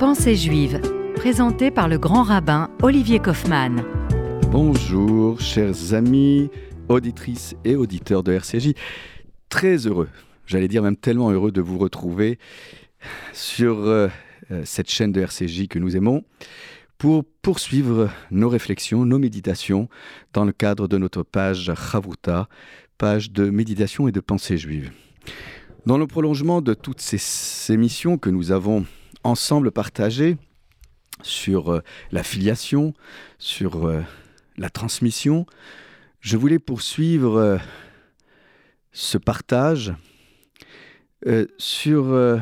Pensée juive, présentée par le grand rabbin Olivier Kaufmann. Bonjour, chers amis, auditrices et auditeurs de RCJ. Très heureux, j'allais dire même tellement heureux de vous retrouver sur euh, euh, cette chaîne de RCJ que nous aimons pour poursuivre nos réflexions, nos méditations dans le cadre de notre page Chavuta, page de méditation et de pensée juive. Dans le prolongement de toutes ces émissions que nous avons ensemble partagées sur euh, la filiation, sur euh, la transmission, je voulais poursuivre euh, ce partage sur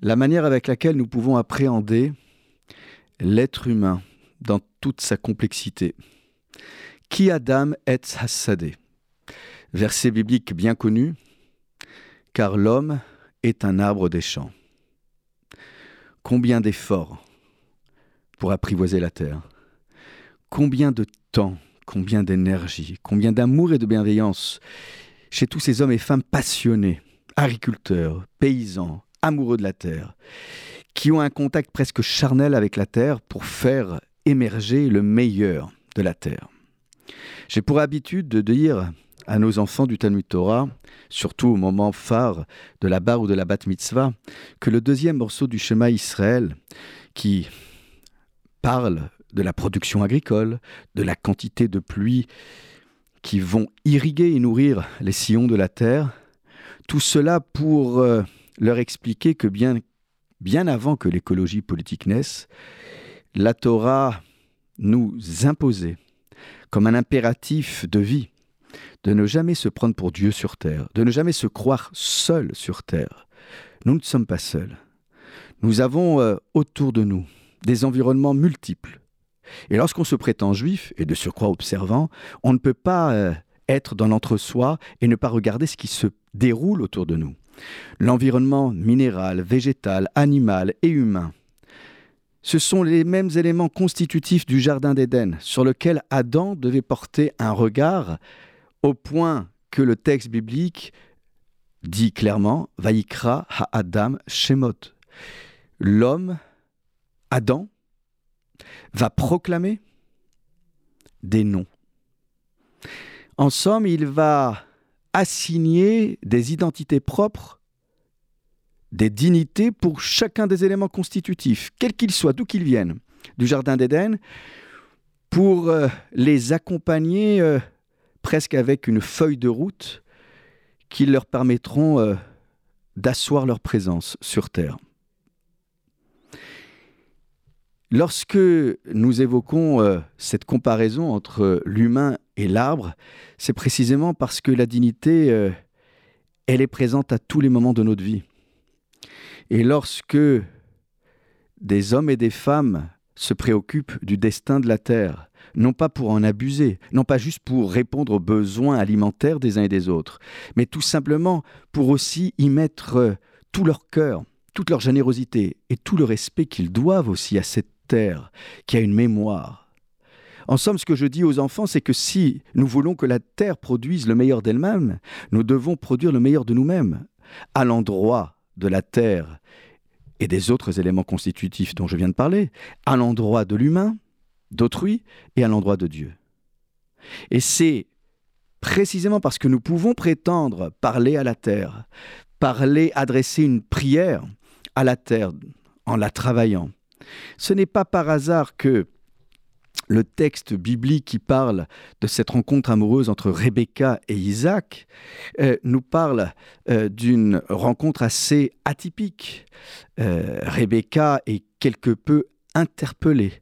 la manière avec laquelle nous pouvons appréhender l'être humain dans toute sa complexité. Qui Adam est Hassadé Verset biblique bien connu, car l'homme est un arbre des champs. Combien d'efforts pour apprivoiser la terre? Combien de temps, combien d'énergie, combien d'amour et de bienveillance chez tous ces hommes et femmes passionnés, agriculteurs, paysans, amoureux de la terre, qui ont un contact presque charnel avec la terre pour faire émerger le meilleur de la terre? J'ai pour habitude de dire à nos enfants du Talmud Torah, surtout au moment phare de la bar ou de la bat mitzvah, que le deuxième morceau du schéma Israël, qui parle de la production agricole, de la quantité de pluie qui vont irriguer et nourrir les sillons de la terre, tout cela pour euh, leur expliquer que bien, bien avant que l'écologie politique naisse, la Torah nous imposait comme un impératif de vie de ne jamais se prendre pour Dieu sur terre, de ne jamais se croire seul sur terre. Nous ne sommes pas seuls. Nous avons euh, autour de nous des environnements multiples. Et lorsqu'on se prétend juif, et de surcroît observant, on ne peut pas euh, être dans l'entre-soi et ne pas regarder ce qui se déroule autour de nous. L'environnement minéral, végétal, animal et humain. Ce sont les mêmes éléments constitutifs du Jardin d'Éden sur lequel Adam devait porter un regard au point que le texte biblique dit clairement Vaikra ha-Adam Shemot. L'homme, Adam, va proclamer des noms. En somme, il va assigner des identités propres, des dignités pour chacun des éléments constitutifs, quels qu'ils soient, d'où qu'ils viennent, du Jardin d'Éden, pour euh, les accompagner euh, presque avec une feuille de route qui leur permettront euh, d'asseoir leur présence sur Terre. Lorsque nous évoquons euh, cette comparaison entre l'humain et l'arbre, c'est précisément parce que la dignité, euh, elle est présente à tous les moments de notre vie. Et lorsque des hommes et des femmes se préoccupent du destin de la Terre, non pas pour en abuser, non pas juste pour répondre aux besoins alimentaires des uns et des autres, mais tout simplement pour aussi y mettre euh, tout leur cœur, toute leur générosité et tout le respect qu'ils doivent aussi à cette terre qui a une mémoire. En somme, ce que je dis aux enfants, c'est que si nous voulons que la terre produise le meilleur d'elle-même, nous devons produire le meilleur de nous-mêmes, à l'endroit de la terre et des autres éléments constitutifs dont je viens de parler, à l'endroit de l'humain, d'autrui et à l'endroit de Dieu. Et c'est précisément parce que nous pouvons prétendre parler à la terre, parler, adresser une prière à la terre en la travaillant. Ce n'est pas par hasard que le texte biblique qui parle de cette rencontre amoureuse entre Rebecca et Isaac euh, nous parle euh, d'une rencontre assez atypique. Euh, Rebecca est quelque peu interpellée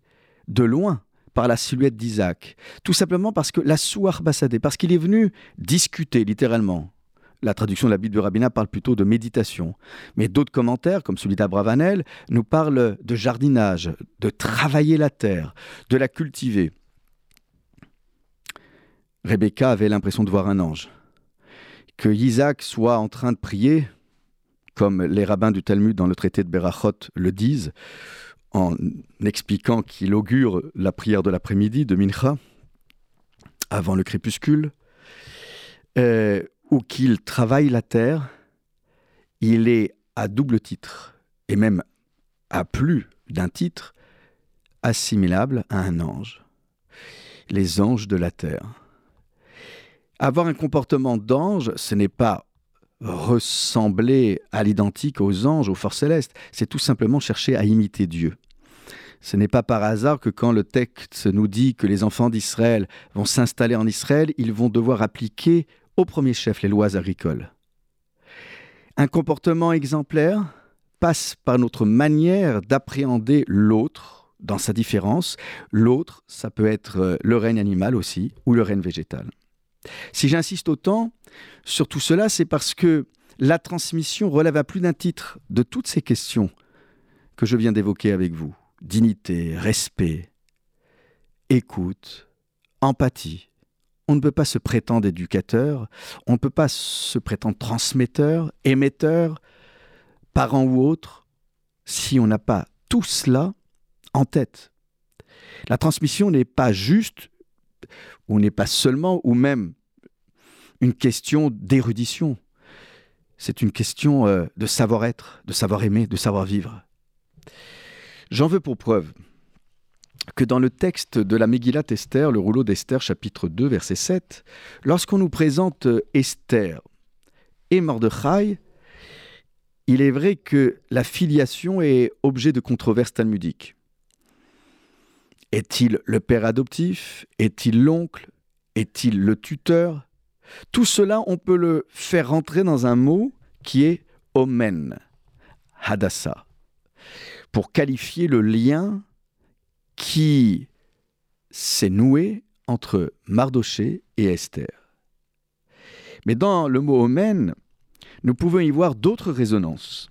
de loin par la silhouette d'Isaac. Tout simplement parce que la souar bassadé, parce qu'il est venu discuter littéralement. La traduction de la Bible de Rabbina parle plutôt de méditation. Mais d'autres commentaires, comme celui d'Abravanel, nous parlent de jardinage, de travailler la terre, de la cultiver. Rebecca avait l'impression de voir un ange. Que Isaac soit en train de prier, comme les rabbins du Talmud dans le traité de Berachot le disent, en expliquant qu'il augure la prière de l'après-midi de Mincha, avant le crépuscule, euh, ou qu'il travaille la terre, il est à double titre, et même à plus d'un titre, assimilable à un ange. Les anges de la terre. Avoir un comportement d'ange, ce n'est pas ressembler à l'identique aux anges, aux forces célestes, c'est tout simplement chercher à imiter Dieu. Ce n'est pas par hasard que quand le texte nous dit que les enfants d'Israël vont s'installer en Israël, ils vont devoir appliquer au premier chef les lois agricoles. Un comportement exemplaire passe par notre manière d'appréhender l'autre dans sa différence. L'autre, ça peut être euh, le règne animal aussi, ou le règne végétal. Si j'insiste autant sur tout cela, c'est parce que la transmission relève à plus d'un titre de toutes ces questions que je viens d'évoquer avec vous. Dignité, respect, écoute, empathie. On ne peut pas se prétendre éducateur, on ne peut pas se prétendre transmetteur, émetteur, parent ou autre, si on n'a pas tout cela en tête. La transmission n'est pas juste, ou n'est pas seulement, ou même une question d'érudition. C'est une question euh, de savoir-être, de savoir-aimer, de savoir-vivre. J'en veux pour preuve que dans le texte de la Megillat Esther, le rouleau d'Esther, chapitre 2, verset 7, lorsqu'on nous présente euh, Esther et Mordechai, il est vrai que la filiation est objet de controverses talmudiques. Est-il le père adoptif? Est-il l'oncle? Est-il le tuteur? Tout cela, on peut le faire rentrer dans un mot qui est omen, hadassa, pour qualifier le lien qui s'est noué entre Mardoché et Esther. Mais dans le mot omen, nous pouvons y voir d'autres résonances.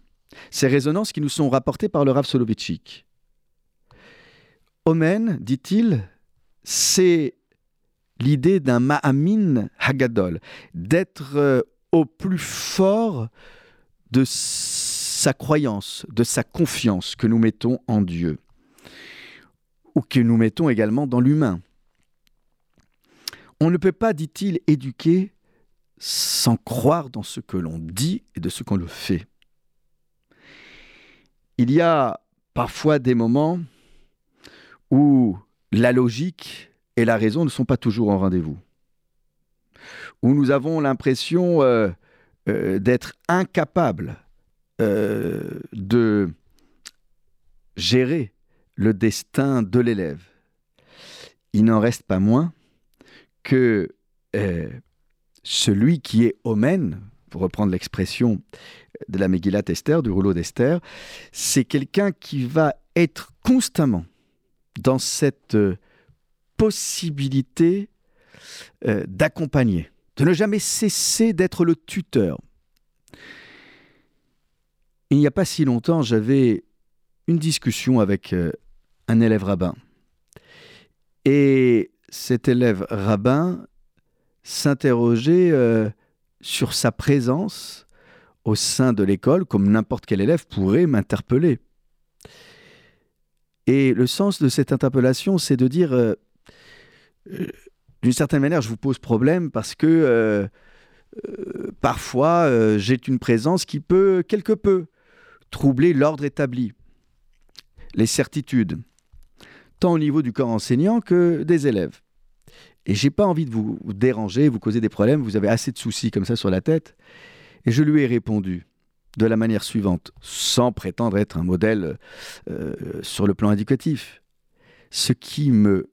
Ces résonances qui nous sont rapportées par le Rav Soloveitchik. Omen, dit-il, c'est l'idée d'un Ma'amin Hagadol, d'être euh, au plus fort de sa croyance, de sa confiance que nous mettons en Dieu, ou que nous mettons également dans l'humain. On ne peut pas, dit-il, éduquer sans croire dans ce que l'on dit et de ce qu'on le fait. Il y a parfois des moments où la logique et la raison ne sont pas toujours en rendez-vous, où nous avons l'impression euh, euh, d'être incapables euh, de gérer le destin de l'élève. Il n'en reste pas moins que celui qui est omen, pour reprendre l'expression de la Megillat Esther, du rouleau d'Esther, c'est quelqu'un qui va être constamment dans cette euh, possibilité euh, d'accompagner, de ne jamais cesser d'être le tuteur. Il n'y a pas si longtemps, j'avais une discussion avec euh, un élève rabbin. Et cet élève rabbin s'interroger euh, sur sa présence au sein de l'école, comme n'importe quel élève pourrait m'interpeller. Et le sens de cette interpellation, c'est de dire, euh, d'une certaine manière, je vous pose problème parce que parfois j'ai une présence qui peut quelque peu troubler l'ordre établi, les certitudes, tant au niveau du corps enseignant que des élèves. Et j'ai pas envie de vous déranger, vous causer des problèmes, vous avez assez de soucis comme ça sur la tête. Et je lui ai répondu de la manière suivante, sans prétendre être un modèle euh, sur le plan éducatif. Ce qui me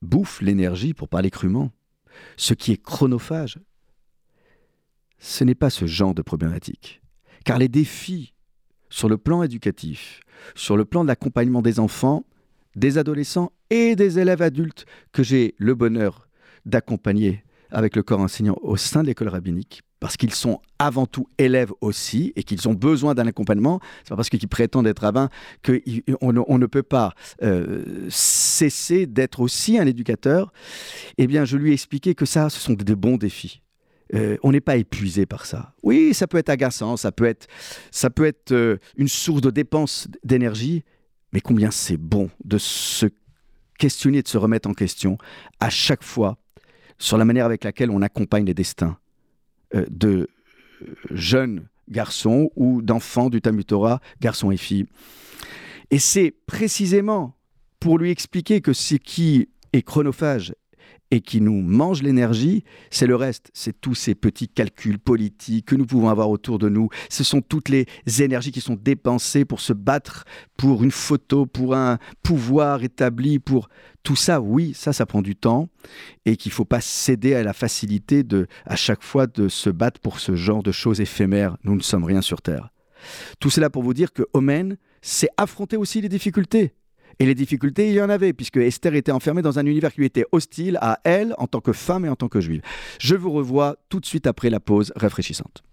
bouffe l'énergie, pour parler crûment, ce qui est chronophage, ce n'est pas ce genre de problématique. Car les défis sur le plan éducatif, sur le plan de l'accompagnement des enfants, des adolescents et des élèves adultes que j'ai le bonheur d'accompagner avec le corps enseignant au sein de l'école rabbinique, parce qu'ils sont avant tout élèves aussi et qu'ils ont besoin d'un accompagnement. C'est pas parce qu'ils prétendent être rabbins qu'on on ne peut pas euh, cesser d'être aussi un éducateur. Eh bien, je lui ai expliqué que ça, ce sont de bons défis. Euh, on n'est pas épuisé par ça. Oui, ça peut être agaçant, ça peut être, ça peut être euh, une source de dépense d'énergie, mais combien c'est bon de se questionner, de se remettre en question à chaque fois sur la manière avec laquelle on accompagne les destins euh, de jeunes garçons ou d'enfants du Talmud Torah, garçons et filles. Et c'est précisément pour lui expliquer que ce qui est chronophage et qui nous mange l'énergie, c'est le reste. C'est tous ces petits calculs politiques que nous pouvons avoir autour de nous. Ce sont toutes les énergies qui sont dépensées pour se battre pour une photo, pour un pouvoir établi, pour tout ça. Oui, ça, ça prend du temps et qu'il ne faut pas céder à la facilité de, à chaque fois, de se battre pour ce genre de choses éphémères. Nous ne sommes rien sur Terre. Tout cela pour vous dire que Omen, c'est affronter aussi les difficultés. Et les difficultés, il y en avait, puisque Esther était enfermée dans un univers qui lui était hostile à elle en tant que femme et en tant que juive. Je vous revois tout de suite après la pause rafraîchissante.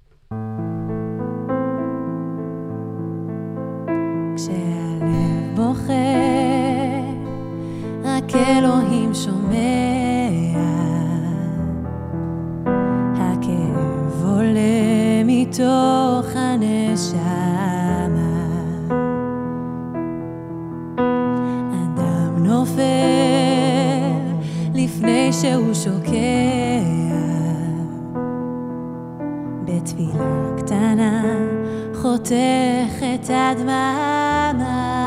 לפני שהוא שוקע. בתפילה קטנה חותך את הדממה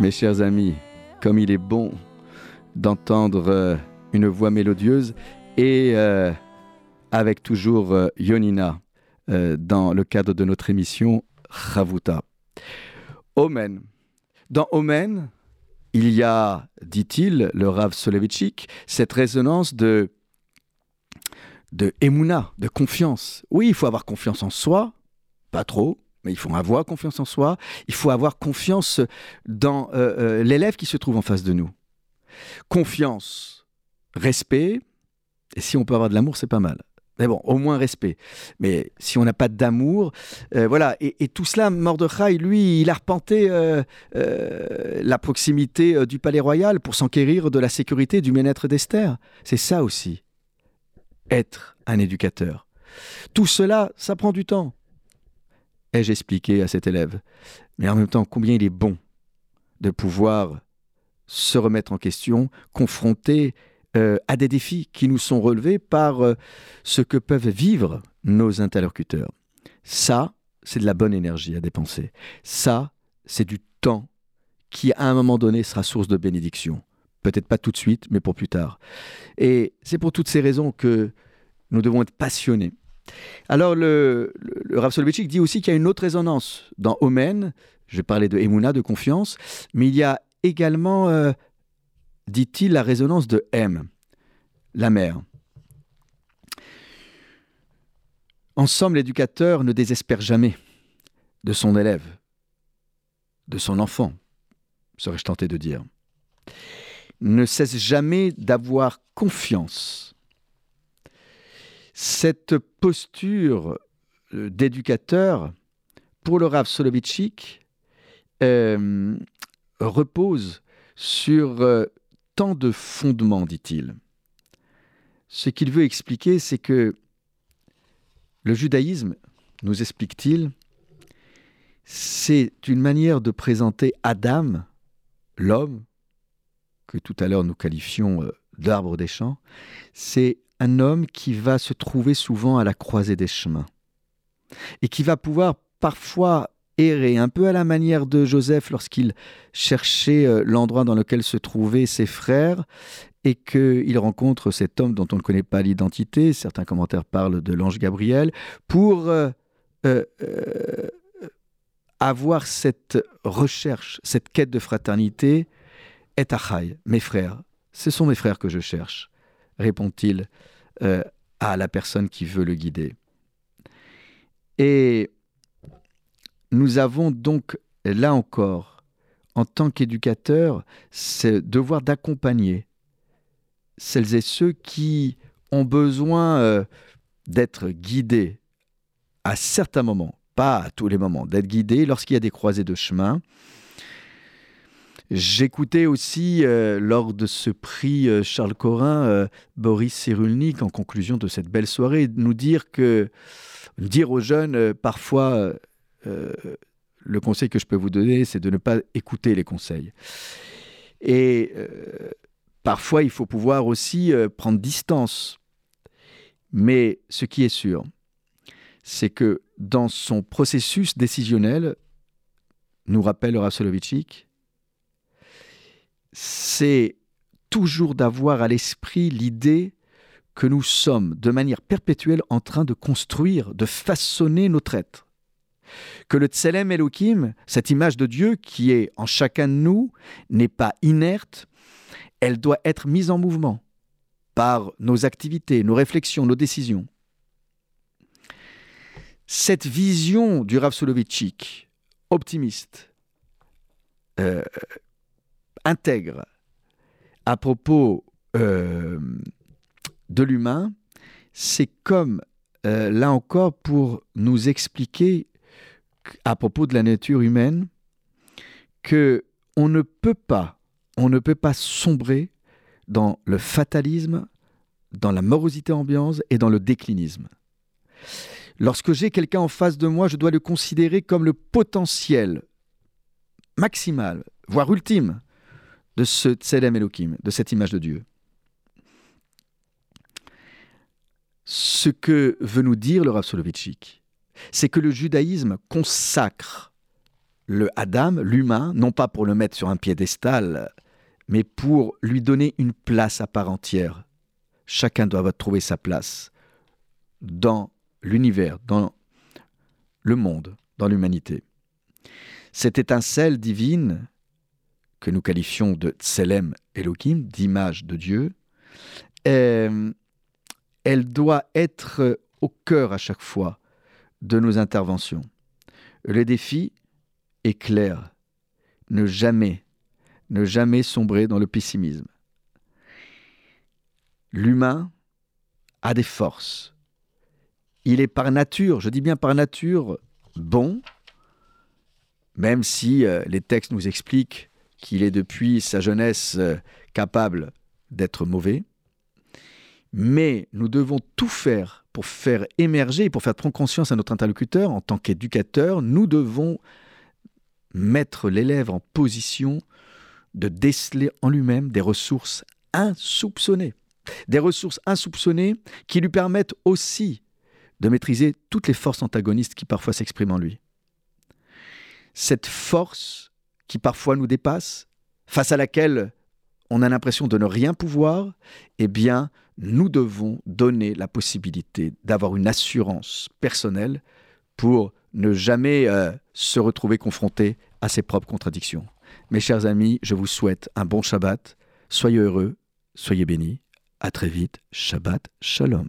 Mes chers amis, comme il est bon d'entendre euh, une voix mélodieuse et euh, avec toujours euh, Yonina dans le cadre de notre émission Ravuta. Omen. Dans Omen, il y a, dit-il, le Rav Soloveitchik, cette résonance de de de confiance. Oui, il faut avoir confiance en soi, pas trop, mais il faut avoir confiance en soi. Il faut avoir confiance dans euh, euh, l'élève qui se trouve en face de nous. Confiance, respect, et si on peut avoir de l'amour, c'est pas mal. Mais bon, au moins respect. Mais si on n'a pas d'amour, euh, voilà. Et, tout cela, Mordechai, lui, il a arpenté euh, euh, la proximité du palais royal pour s'enquérir de la sécurité du bien-être d'Esther. C'est ça aussi, être un éducateur. Tout cela, ça prend du temps. Ai-je expliqué à cet élève? Mais en même temps, combien il est bon de pouvoir se remettre en question, confronter euh, à des défis qui nous sont relevés par euh, ce que peuvent vivre nos interlocuteurs. Ça, c'est de la bonne énergie à dépenser. Ça, c'est du temps qui, à un moment donné, sera source de bénédiction. Peut-être pas tout de suite, mais pour plus tard. Et c'est pour toutes ces raisons que nous devons être passionnés. Alors, le, le, Rav dit aussi qu'il y a une autre résonance dans Omen. Je parlais de Emouna, de confiance, mais il y a également, euh, dit-il, la résonance de M, la mère. Ensemble, l'éducateur ne désespère jamais de son élève, de son enfant, serais-je tenté de dire. Ne cesse jamais d'avoir confiance. Cette posture euh, d'éducateur, pour le Rav Soloveitchik, euh, repose sur euh, tant de fondements, dit-il. Ce qu'il veut expliquer, c'est que le judaïsme, nous explique-t-il, c'est une manière de présenter Adam, l'homme, que tout à l'heure nous qualifions d'arbre des champs, c'est un homme qui va se trouver souvent à la croisée des chemins et qui va pouvoir parfois errer, un peu à la manière de Joseph lorsqu'il cherchait euh, l'endroit dans lequel se trouvaient ses frères et qu'il rencontre cet homme dont on ne connaît pas l'identité, certains commentaires parlent de l'ange Gabriel, pour euh, euh, avoir cette recherche, cette quête de fraternité, est mes frères, ce sont mes frères que je cherche, répond-il à la personne qui veut le guider. Et nous avons donc, là encore, en tant qu'éducateurs, ce devoir d'accompagner celles et ceux qui ont besoin euh, d'être guidés à certains moments, pas à tous les moments, d'être guidés lorsqu'il y a des croisées de chemin. J'écoutais aussi, euh, lors de ce prix euh, Charles Corin, Boris Cyrulnik, en conclusion de cette belle soirée, nous dire que dire aux jeunes, parfois, euh, le conseil que je peux vous donner, c'est de ne pas écouter les conseils. Et euh, parfois, il faut pouvoir aussi euh, prendre distance. Mais ce qui est sûr, c'est que dans son processus décisionnel, nous rappelle Rav c'est toujours d'avoir à l'esprit l'idée que nous sommes de manière perpétuelle en train de construire, de façonner notre être que le Tselem Elohim, cette image de Dieu qui est en chacun de nous, n'est pas inerte, elle doit être mise en mouvement par nos activités, nos réflexions, nos décisions. Cette vision du Rav Soloveitchik, optimiste, euh, intègre à propos euh, de l'humain, c'est comme, euh, là encore, pour nous expliquer à propos de la nature humaine que on ne peut pas, ne peut pas sombrer dans le fatalisme, dans la morosité ambiance et dans le déclinisme. Lorsque j'ai quelqu'un en face de moi, je dois le considérer comme le potentiel maximal, voire ultime, de ce Tzedem Elohim, de cette image de Dieu. Ce que veut nous dire le Rav Soloveitchik, c'est que le judaïsme consacre le Adam, l'humain, non pas pour le mettre sur un piédestal, mais pour lui donner une place à part entière. Chacun doit trouver sa place dans l'univers, dans le monde, dans l'humanité. Cette étincelle divine, que nous qualifions de Tselem Elohim, d'image de Dieu, euh, elle doit être au cœur à chaque fois de nos interventions. Le défi est clair. Ne jamais, ne jamais sombrer dans le pessimisme. L'humain a des forces. Il est par nature, je dis bien par nature, bon, même si euh, les textes nous expliquent qu'il est depuis sa jeunesse euh, capable d'être mauvais. Mais nous devons tout faire pour faire émerger, pour faire prendre conscience à notre interlocuteur, en tant qu'éducateur, nous devons mettre l'élève en position de déceler en lui-même des ressources insoupçonnées. Des ressources insoupçonnées qui lui permettent aussi de maîtriser toutes les forces antagonistes qui parfois s'expriment en lui. Cette force qui parfois nous dépasse, face à laquelle on a l'impression de ne rien pouvoir, eh bien, nous devons donner la possibilité d'avoir une assurance personnelle pour ne jamais euh, se retrouver confronté à ses propres contradictions. Mes chers amis, je vous souhaite un bon Shabbat. Soyez heureux, soyez bénis. À très vite. Shabbat Shalom.